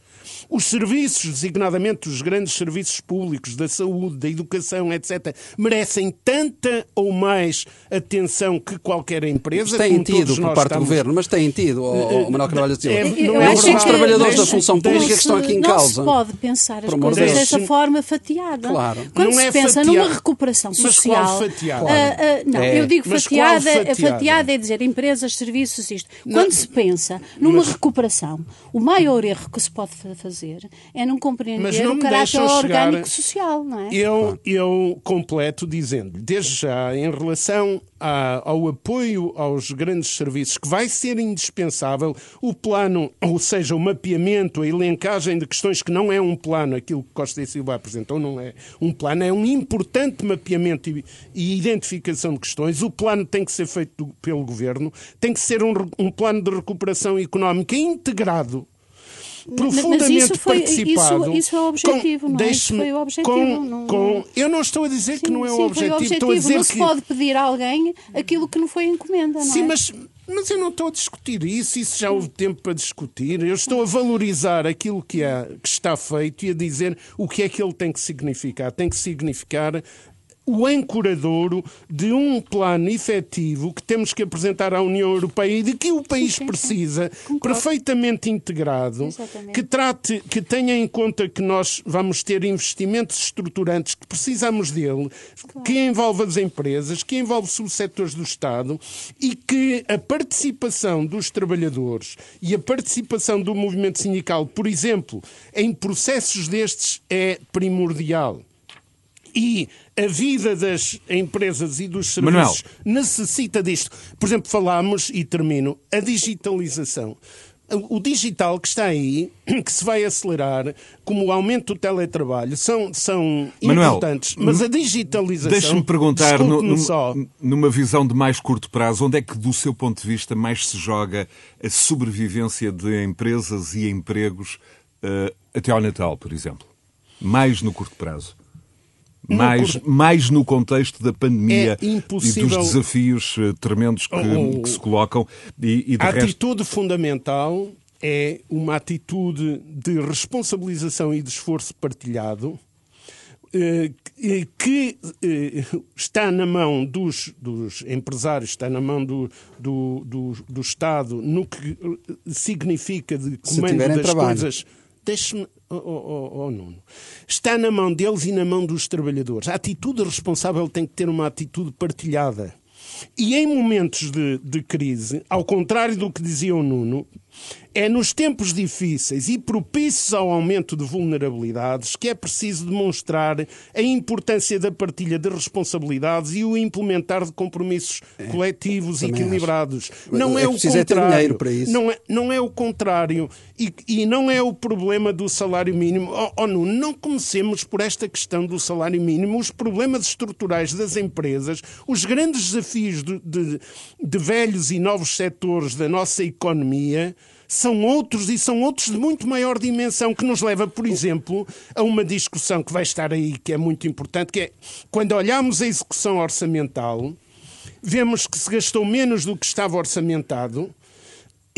os serviços, designadamente os grandes serviços públicos da saúde, da educação, etc., merecem tanta ou mais atenção que qualquer empresa. Têm tido por parte estamos... do governo, mas têm tido, oh, Manuel Carvalho Silva. É, não é, os trabalhadores da função pública que estão aqui em causa. Não se pode pensar as coisas dessa forma fatiada. Claro. Quando não se é pensa fatiado. numa recuperação social. Mas fatiada? Uh, uh, não, é. eu digo fatiada, fatiada? fatiada é dizer empresas, serviços, isto. Quando não. se pensa numa mas... recuperação, o maior erro que se pode fazer é não compreender não o caráter orgânico social, não é? Eu, eu completo dizendo, desde já, em relação a, ao apoio aos grandes serviços, que vai ser indispensável, o plano, ou seja, o mapeamento, a elencagem de questões que não é um plano, aquilo que Costa e Silva apresentou não é um plano, é um importante mapeamento e, e identificação de questões. O plano tem que ser feito pelo Governo, tem que ser um, um plano de recuperação económica integrado profundamente mas isso foi, participado. Isso, isso é o objetivo, com, não é? Isso foi o objetivo. Com, não, com, eu não estou a dizer sim, que não é sim, o objetivo. objetivo. Estou a dizer não se pode pedir a alguém aquilo que não foi encomenda, não sim, é? mas mas eu não estou a discutir isso, isso já houve tempo para discutir. Eu estou a valorizar aquilo que, é, que está feito e a dizer o que é que ele tem que significar. Tem que significar o ancoradouro de um plano efetivo que temos que apresentar à União Europeia e de que o país precisa, perfeitamente integrado, Exatamente. que trate, que tenha em conta que nós vamos ter investimentos estruturantes, que precisamos dele, claro. que envolve as empresas, que envolve subsetores do Estado e que a participação dos trabalhadores e a participação do movimento sindical, por exemplo, em processos destes é primordial e a vida das empresas e dos serviços Manuel. necessita disto. Por exemplo, falámos, e termino, a digitalização. O digital que está aí, que se vai acelerar, como o aumento do teletrabalho, são, são Manuel, importantes. Mas a digitalização. Deixe-me perguntar, no, numa, só. numa visão de mais curto prazo, onde é que, do seu ponto de vista, mais se joga a sobrevivência de empresas e empregos uh, até ao Natal, por exemplo? Mais no curto prazo? Mais, por... mais no contexto da pandemia é impossível... e dos desafios eh, tremendos que, oh, que se colocam. E, e a resto... atitude fundamental é uma atitude de responsabilização e de esforço partilhado eh, que eh, está na mão dos, dos empresários, está na mão do, do, do, do, Estado, no que significa de comando das trabalho. coisas. Deixe-me oh, oh, oh, Nuno, está na mão deles e na mão dos trabalhadores. A atitude responsável tem que ter uma atitude partilhada. E em momentos de, de, crise, ao contrário do que dizia o Nuno, É nos tempos difíceis e propícios ao aumento de vulnerabilidades que é preciso demonstrar a importância da partilha de responsabilidades e o implementar de compromissos é, coletivos equilibrados. Não é, é o contrário. para isso. Não é, não é o contrário. E, e não é o problema do salário mínimo. Oh, oh, não, não comecemos por esta questão do salário mínimo. Os problemas estruturais das empresas, os grandes desafios de, de, de velhos e novos setores da nossa economia são outros e são outros de muito maior dimensão, que nos leva, por exemplo, a uma discussão que vai estar aí, que é muito importante, que é quando olhamos a execução orçamental, vemos que se gastou menos do que estava orçamentado.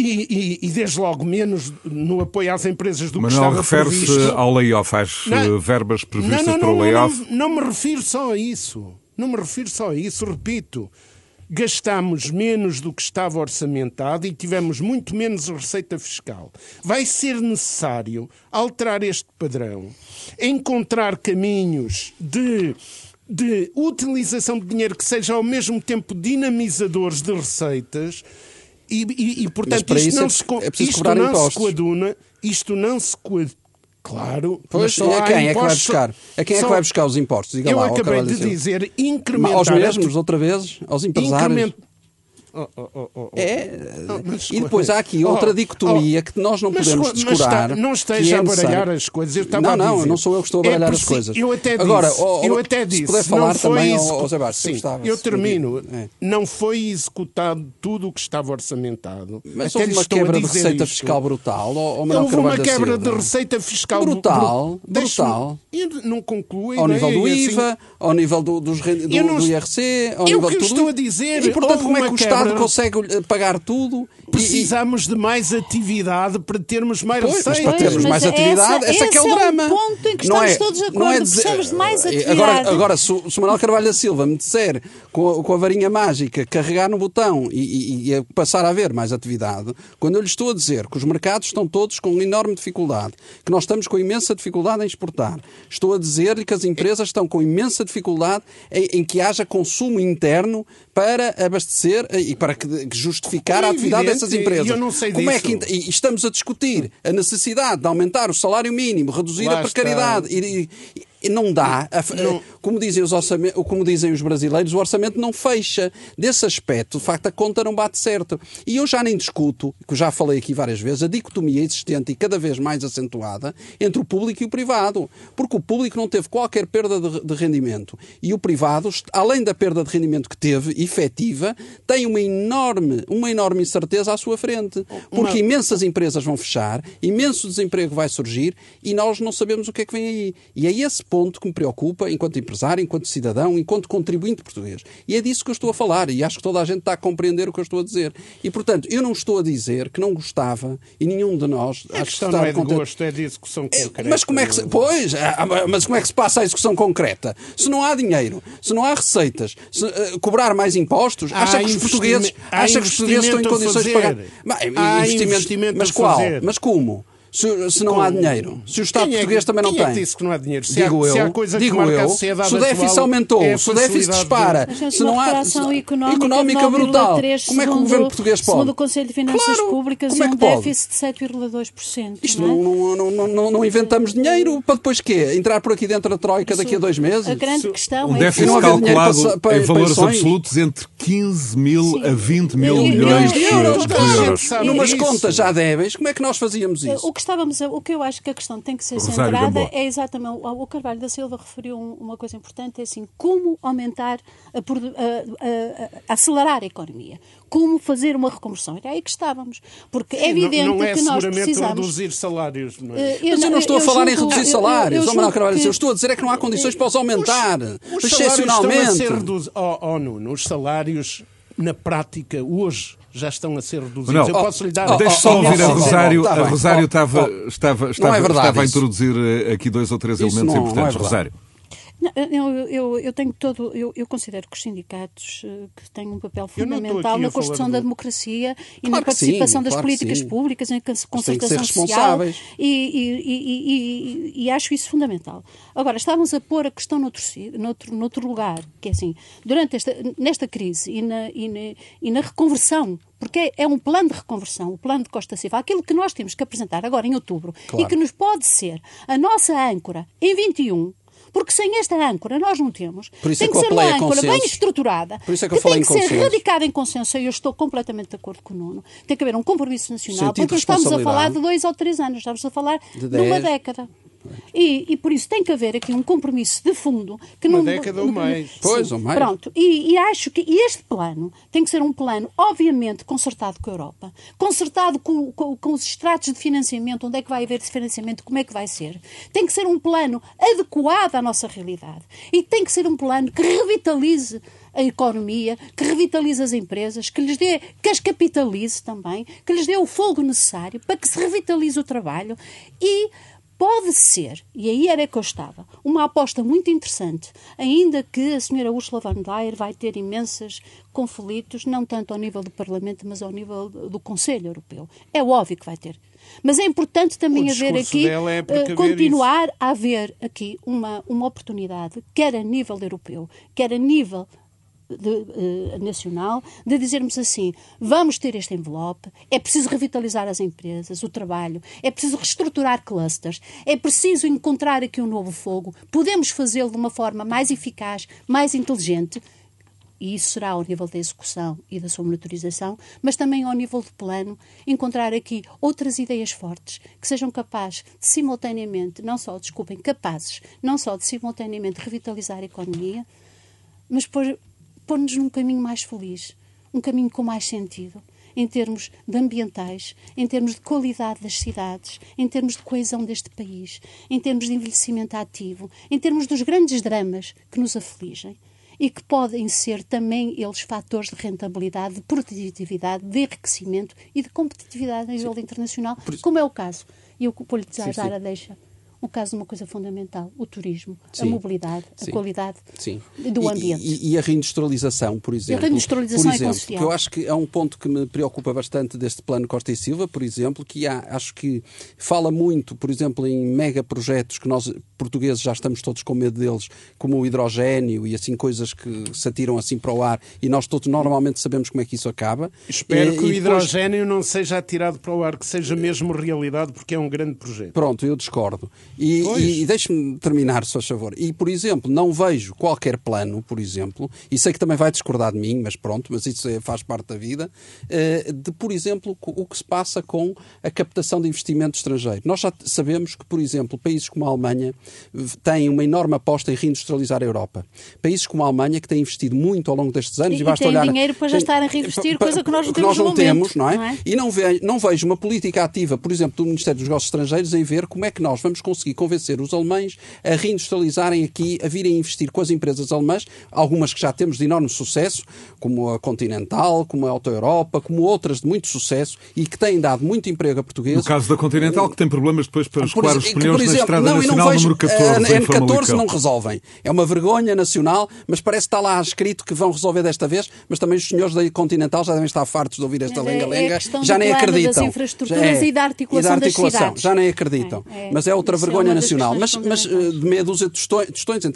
E, e, e, desde logo menos no apoio às empresas do Manuel, que estava refere-se ao layoff, às não, eh, verbas previstas não, não, para o layoff? Não, não, me refiro só a isso. Não me refiro só a isso, repito gastámos menos do que estava orçamentado e tivemos muito menos receita fiscal. Vai ser necessário alterar este padrão, encontrar caminhos de de utilização de dinheiro que seja ao mesmo tempo dinamizadores de receitas e, e, e portanto isto não, é, se, é isto não se coaduna, isto não se coaduna Claro. Pois, e a quem é que vai buscar? A quem é que vai buscar os impostos? Diga eu lá, acabei de dizer incrementar... Aos mesmos, outra vez? Aos empresários? Increment... Oh, oh, oh, é, mas, e depois há aqui outra dicotomia que nós não podemos mas, descurar. Mas não esteja é a baralhar as coisas. Eu não, não, não sou eu que estou a é baralhar é as coisas. Eu até disse, Agora, eu até disse, se puder falar também ao, ao Zé Bastos, Sim, eu termino. É. Não foi executado tudo o que estava orçamentado. Mas até houve uma quebra de receita isto. fiscal brutal. Ou, ou houve uma quebra de receita fiscal brutal. Brutal. Não conclui. Ao nível do IVA, ao nível do IRC, ao nível de tudo. Eu estou a dizer. E portanto, como é que o Estado consegue pagar tudo. Precisamos e, de mais atividade para termos mais pois, receitas. Mas para termos mais atividade, essa, essa é, é o drama. É o ponto em que não estamos é, todos de acordo. Não é dizer, precisamos de mais atividade. Agora, agora se, o Manuel Carvalho da Silva me disser com a, com a varinha mágica carregar no botão e, e, e, passar a haver mais atividade, quando eu lhe estou a dizer que os mercados estão todos com enorme dificuldade, que nós estamos com imensa dificuldade em exportar, estou a dizer-lhe que as empresas estão com imensa dificuldade em, em que haja consumo interno para abastecer e para justificar é a atividade dessas empresas. Eu não sei Como disso. é que e estamos a discutir a necessidade de aumentar o salário mínimo, reduzir Lá a precariedade e, e, não dá. Não. Como, dizem os como dizem os brasileiros, o orçamento não fecha. Desse aspecto, de facto, a conta não bate certo. E eu já nem discuto, que já falei aqui várias vezes, a dicotomia existente e cada vez mais acentuada entre o público e o privado. Porque o público não teve qualquer perda de, de rendimento. E o privado, além da perda de rendimento que teve, efetiva, tem uma enorme, uma enorme incerteza à sua frente. Porque uma... imensas empresas vão fechar, imenso desemprego vai surgir e nós não sabemos o que é que vem aí. E é esse ponto que me preocupa enquanto empresário, enquanto cidadão, enquanto contribuinte português. E é disso que eu estou a falar e acho que toda a gente está a compreender o que eu estou a dizer. E, portanto, eu não estou a dizer que não gostava e nenhum de nós... A questão que não é de gosto, é de execução é, concreta. Mas como é que se... Pois, ah, ah, mas como é que se passa a execução concreta? Se não há dinheiro, se não há receitas, se, uh, cobrar mais impostos, há acha que os portugueses, acha que os portugueses estão em condições de pagar... Mas, investimento, investimento mas qual? Mas como? Se, se não Como? há dinheiro, se o Estado é português também não quem tem. É que disse que não há dinheiro? Se digo há, eu, se há coisa digo que eu, se o déficit aumentou, é se o déficit dispara, de... se não há se, económica, económica brutal, como é que o Governo português pode? Segundo o Conselho de Finanças claro, Públicas, é, é um déficit de 7,2%. Isto não, é? não, não, não, não, inventamos dinheiro para depois quê? Entrar por aqui dentro da Troika daqui a dois meses? A grande questão um é déficit calculado em valores absolutos entre 15 mil a 20 mil milhões de euros. Numas contas já débeis, como é que nós fazíamos isso? O que estávamos o que eu acho que a questão tem que ser centrada é exatamente. O Carvalho da Silva referiu uma coisa importante: é assim, como aumentar, a, a, a, a acelerar a economia como fazer uma reconversão. É aí que estávamos. Porque é evidente não, não é que nós precisamos... reduzir salários. É? eu, Mas eu não estou eu, a falar em reduzir salários, eu, eu, Manuel Carvalho, que... eu estou a dizer é que não há condições para os aumentar, os, os excepcionalmente. Estão a ser reduz... oh, oh, Nuno, os salários, na prática, hoje, já estão a ser reduzidos. Não, eu posso lhe dar... Oh, Deixe só ouvir a Rosário. a Rosário estava, estava, estava, é estava a introduzir eh, aqui dois ou três elementos não, importantes. Não é Rosário. Não, eu, eu, eu, tenho todo, eu, eu, considero que os sindicatos uh, que têm um papel fundamental na construção da democracia e claro na participação sim, das claro políticas públicas, em concertação social e, e, e, e, acho isso fundamental. Agora, estávamos a pôr a questão noutro, noutro, noutro lugar, que é assim, durante esta, nesta crise e na, e na, e na reconversão porque é um plano de reconversão, o plano de Costa Silva, aquilo que nós temos que apresentar agora em outubro Claro. e que nos pode ser a nossa âncora em 21. Porque sem esta âncora nós não temos. Por isso é tem que que, eu ser uma âncora bem consensos. estruturada, Por isso é que falei tem em que ser radicada em consenso. E eu estou completamente de acordo com o Nuno. Tem que haver um compromisso nacional, Sentido porque não estamos a falar de dois ou três anos, estamos a falar De de, uma década. E, e por isso tem que haver aqui um compromisso de fundo que Uma não década ou mais. Pois, Sim, ou mais. Pronto, e, e acho que este plano tem que ser um plano, obviamente, concertado com a Europa, concertado com, com- com os estratos de financiamento, onde é que vai haver esse financiamento, como é que vai ser. Tem que ser um plano adequado à nossa realidade. E tem que ser um plano que revitalize a economia, que revitalize as empresas, que lhes dê, que as capitalize também, que lhes dê o fogo necessário para que se revitalize o trabalho e Pode ser, e aí era que eu estava, uma aposta muito interessante, ainda que a senhora Ursula von der Leyen vai ter imensos conflitos, não tanto ao nível do Parlamento, mas ao nível do Conselho Europeu. É óbvio que vai ter. Mas é importante também haver aqui, é eh, continuar a haver aqui uma, uma oportunidade, quer a nível europeu, quer a nível de, eh, nacional, de dizermos assim: vamos ter este envelope, é preciso revitalizar as empresas, o trabalho, é preciso reestruturar clusters, é preciso encontrar aqui um novo fogo, podemos fazê-lo de uma forma mais eficaz, mais inteligente. E isso será ao nível da execução e da sua monitorização, mas também ao nível do plano, encontrar aqui outras ideias fortes que sejam capazes de simultaneamente, não só, desculpem, capazes, não só de simultaneamente revitalizar a economia, mas pôr- pôr-nos num caminho mais feliz, um caminho com mais sentido, em termos de ambientais, em termos de qualidade das cidades, em termos de coesão deste país, em termos de envelhecimento ativo, em termos dos grandes dramas que nos afligem e que podem ser também eles fatores de rentabilidade, de produtividade, de enriquecimento e de competitividade a nível internacional, como é o caso. E eu vou-lhe dar a deixa. O caso de uma coisa fundamental, o turismo, a Sim. mobilidade, Sim. a qualidade Sim. do E- ambiente. E, e a reindustrialização, por exemplo. reindustrialização por é exemplo, crucial. que eu acho que é um ponto que me preocupa bastante deste plano Costa e Silva, por exemplo, que há, acho que fala muito, por exemplo, em megaprojetos que nós portugueses já estamos todos com medo deles, como o hidrogênio e assim coisas que se atiram assim para o ar e nós todos normalmente sabemos como é que isso acaba. Espero E- que o e depois- hidrogênio não seja atirado para o ar, que seja mesmo realidade, porque é um grande projeto. Pronto, eu discordo. E, Pois. e deixe-me terminar, se faz favor. E, por exemplo, não vejo qualquer plano, por exemplo, e sei que também vai discordar de mim, mas pronto, mas isso é- faz parte da vida, eh, de, por exemplo, o que se passa com a captação de investimento estrangeiro. Nós já sabemos que, por exemplo, países como a Alemanha têm uma enorme aposta em reindustrializar a Europa. Países como a Alemanha, que têm investido muito ao longo destes anos, E- e, e basta têm olhar... dinheiro para já estar a reinvestir, coisa que nós não temos nós não temos, não é? não é? E não, ve- não vejo uma política ativa, por exemplo, do Ministério dos Negócios Estrangeiros em ver como é que nós vamos conseguir convencer os alemães a reindustrializarem aqui, a virem investir com as empresas alemãs, algumas que já temos de enorme sucesso, como a Continental, como a Auto Europa, como outras de muito sucesso e que têm dado muito emprego a portugueses. No caso da Continental, que tem problemas depois para Por escoar os pneus por na exemplo, Estrada não, eu não Nacional vejo, número 14, a em N14 Famalicão. não resolvem. É uma vergonha nacional, mas parece que está lá escrito que vão resolver desta vez, mas também os senhores da Continental já devem estar fartos de ouvir esta é- é a lenga-lenga. questão já do nem plano das acreditam. infraestruturas Já é. e da articulação E da das articulação. cidades. Já nem acreditam. É, é. Mas é outra é vergonha nacional. Mas, mas eh, de meia dúzia de tostões, tostões de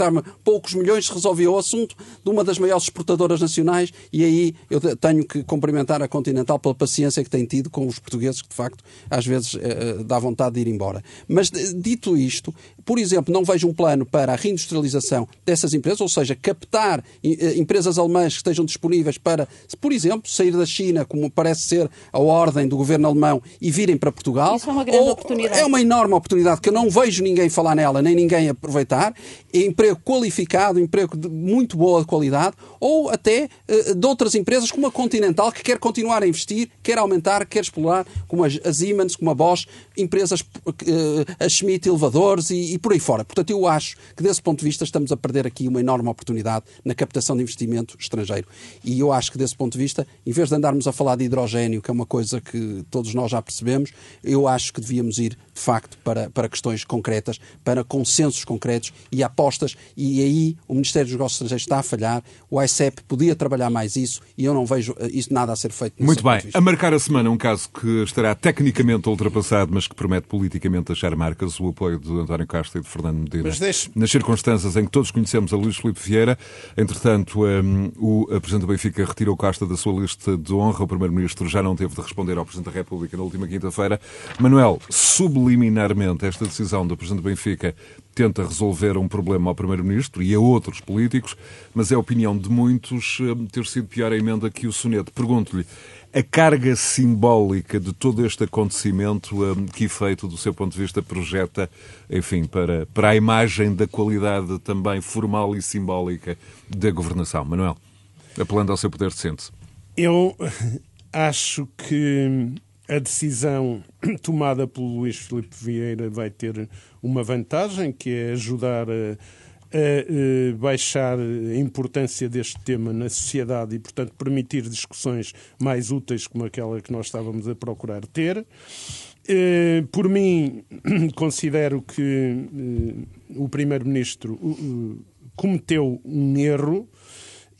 poucos milhões, resolvia o assunto de uma das maiores exportadoras nacionais e aí eu te- tenho que cumprimentar a Continental pela paciência que tem tido com os portugueses, que de facto às vezes eh, eh, dá vontade de ir embora. Mas dito isto, por exemplo, não vejo um plano para a reindustrialização dessas empresas, ou seja, captar eh, empresas alemãs que estejam disponíveis para, por exemplo, sair da China, como parece ser a ordem do governo alemão, e virem para Portugal. Isso é uma grande Ou- oportunidade. É uma enorme oportunidade que eu não vejo ninguém falar nela, nem ninguém aproveitar. Emprego qualificado, emprego de muito boa qualidade, ou até eh, de outras empresas como a Continental, que quer continuar a investir, quer aumentar, quer explorar, como as, a Siemens, como a Bosch, empresas, eh, a Schmidt Elevadores e, e por aí fora. Portanto, eu acho que desse ponto de vista estamos a perder aqui uma enorme oportunidade na captação de investimento estrangeiro. E eu acho que desse ponto de vista, em vez de andarmos a falar de hidrogênio, que é uma coisa que todos nós já percebemos, eu acho que devíamos ir, de facto, para, para questões concretas para consensos concretos e apostas. E aí o Ministério dos Negócios Estrangeiros está a falhar, o ICEP podia trabalhar mais isso e eu não vejo eh, isso nada a ser feito. Muito bem. A marcar a semana um caso que estará tecnicamente ultrapassado, mas que promete politicamente deixar marcas, o apoio de António Castro e de Fernando Medina. Deixe... Nas circunstâncias em que todos conhecemos a Luís Filipe Vieira, entretanto, um, o Presidente do Benfica retirou Casta da sua lista de honra, o Primeiro-Ministro já não teve de responder ao Presidente da República na última quinta-feira. Manuel, subliminarmente, esta decisão do Presidente do Benfica tenta resolver um problema ao Primeiro-Ministro e a outros políticos, mas é a opinião de muitos hum, ter sido pior a emenda que o soneto. Pergunto-lhe, a carga simbólica de todo este acontecimento, hum, que efeito, do seu ponto de vista, projeta, enfim, para, para a imagem da qualidade também formal e simbólica da governação? Manuel, apelando ao seu poder de síntese. Eu acho que a decisão tomada pelo Luís Filipe Vieira vai ter uma vantagem, que é ajudar a, a, a, baixar a importância deste tema na sociedade e, portanto, permitir discussões mais úteis como aquela que nós estávamos a procurar ter. Eh, por mim, considero que eh, o Primeiro-Ministro cometeu um erro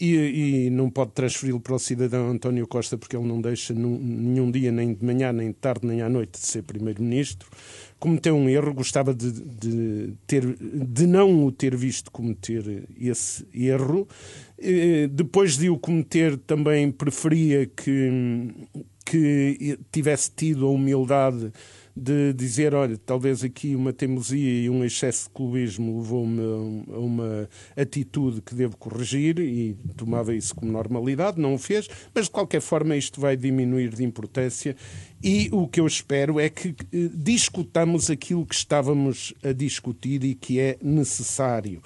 e, e não pode transferi-lo para o cidadão António Costa porque ele não deixa num, nenhum dia, nem de manhã, nem de tarde, nem à noite, de ser Primeiro-Ministro. Cometeu um erro, gostava de, de, ter, de não o ter visto cometer esse erro. Depois de o cometer, também preferia que, que tivesse tido a humildade de dizer, olha, talvez aqui uma teimosia e um excesso de clubismo levou-me a uma atitude que devo corrigir e tomava isso como normalidade, não o fez, mas de qualquer forma isto vai diminuir de importância e o que eu espero é que eh, discutamos aquilo que estávamos a discutir e que é necessário.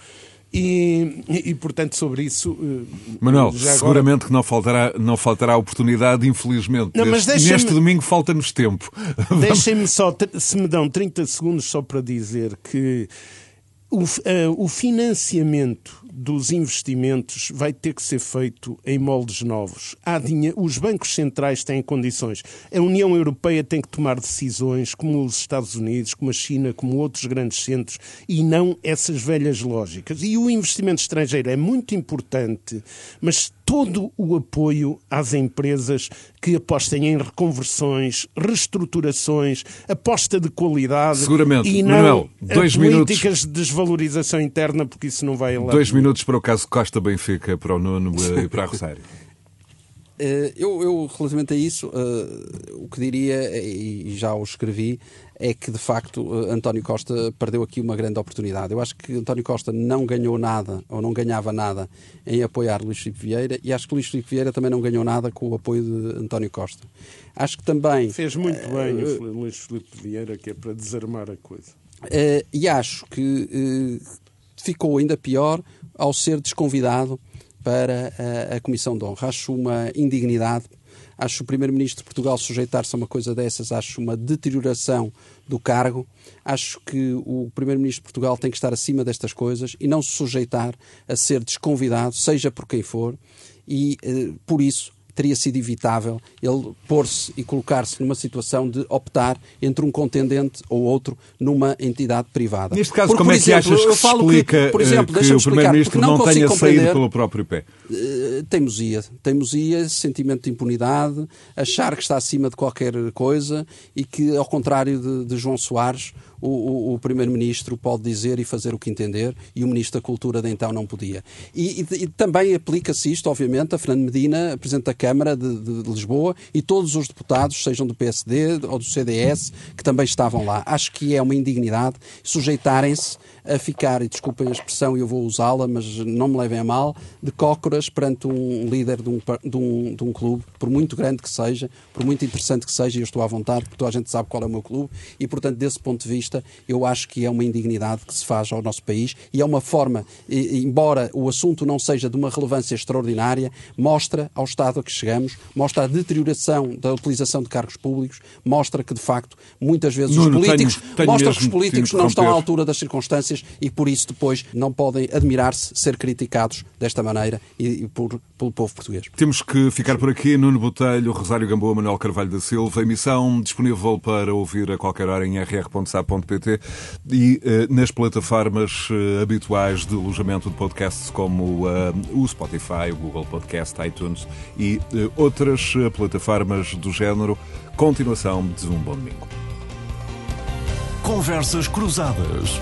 E, e, portanto, sobre isso. Eh, Manuel, agora... seguramente que não faltará, não faltará oportunidade, infelizmente. Não, mas neste domingo falta-nos tempo. Deixem-me só, se me dão 30 segundos só para dizer que o, uh, o financiamento dos investimentos vai ter que ser feito em moldes novos. Há os bancos centrais têm condições. A União Europeia tem que tomar decisões, como os Estados Unidos, como a China, como outros grandes centros, e não essas velhas lógicas. E o investimento estrangeiro é muito importante, mas todo o apoio às empresas que apostem em reconversões, reestruturações, aposta de qualidade Seguramente. e não Manuel, dois políticas minutos. de desvalorização interna, porque isso não vai lá. Dois minutos para o caso Costa Benfica, para o Nuno e para a Rosário. Eh, eu, eu, relativamente a isso, uh, o que diria, e já o escrevi, é que de facto uh, António Costa perdeu aqui uma grande oportunidade. Eu acho que António Costa não ganhou nada, ou não ganhava nada, em apoiar Luís Filipe Vieira, e acho que Luís Filipe Vieira também não ganhou nada com o apoio de António Costa. Acho que também. Fez muito uh, bem o Luís Filipe Vieira, que é para desarmar a coisa. e acho que ficou ainda pior ao ser desconvidado para a, a Comissão de Honra. Acho uma indignidade acho o Primeiro-Ministro de Portugal sujeitar-se a uma coisa dessas, acho uma deterioração do cargo. Acho que o Primeiro-Ministro de Portugal tem que estar acima destas coisas e não se sujeitar a ser desconvidado, seja por quem for, e eh, por isso teria sido evitável ele pôr-se e colocar-se numa situação de optar entre um contendente ou outro numa entidade privada. Neste caso, Porque, como é que achas que se explica que, por exemplo, que o Primeiro-Ministro não, não tenha saído pelo próprio pé? Uh, teimosia. Teimosia, sentimento de impunidade, achar que está acima de qualquer coisa e que, ao contrário de, de João Soares, o, o, o Primeiro-Ministro pode dizer e fazer o que entender e o Ministro da Cultura de então não podia. E, e, e também aplica-se isto, obviamente, a Fernando Medina, Presidente da Câmara de, de, de, Lisboa e todos os deputados, sejam do PSD ou do CDS, que também estavam lá. Acho que é uma indignidade sujeitarem-se a ficar, e desculpem a expressão, eu vou usá-la, mas não me levem a mal, de cócoras perante um líder de um, de, um, de um clube, por muito grande que seja, por muito interessante que seja, e eu estou à vontade, porque toda a gente sabe qual é o meu clube, e portanto, desse ponto de vista, eu acho que é uma indignidade que se faz ao nosso país e é uma forma, embora o assunto não seja de uma relevância extraordinária, mostra ao estado a que chegamos, mostra a deterioração da utilização de cargos públicos, mostra que de facto muitas vezes os políticos, tenho, tenho mostra que os políticos não estão à altura das circunstâncias e por isso depois não podem admirar-se ser criticados desta maneira e, e por, pelo povo português. Temos que ficar por aqui. Nuno Botelho, Rosário Gamboa, Manuel Carvalho da Silva. Emissão disponível para ouvir a qualquer hora em rr.sa.pt e uh, nas plataformas uh, habituais de alojamento de podcasts como uh, o Spotify, o Google Podcast, iTunes e outras plataformas do género. Continuação de um bom domingo. Conversas Cruzadas.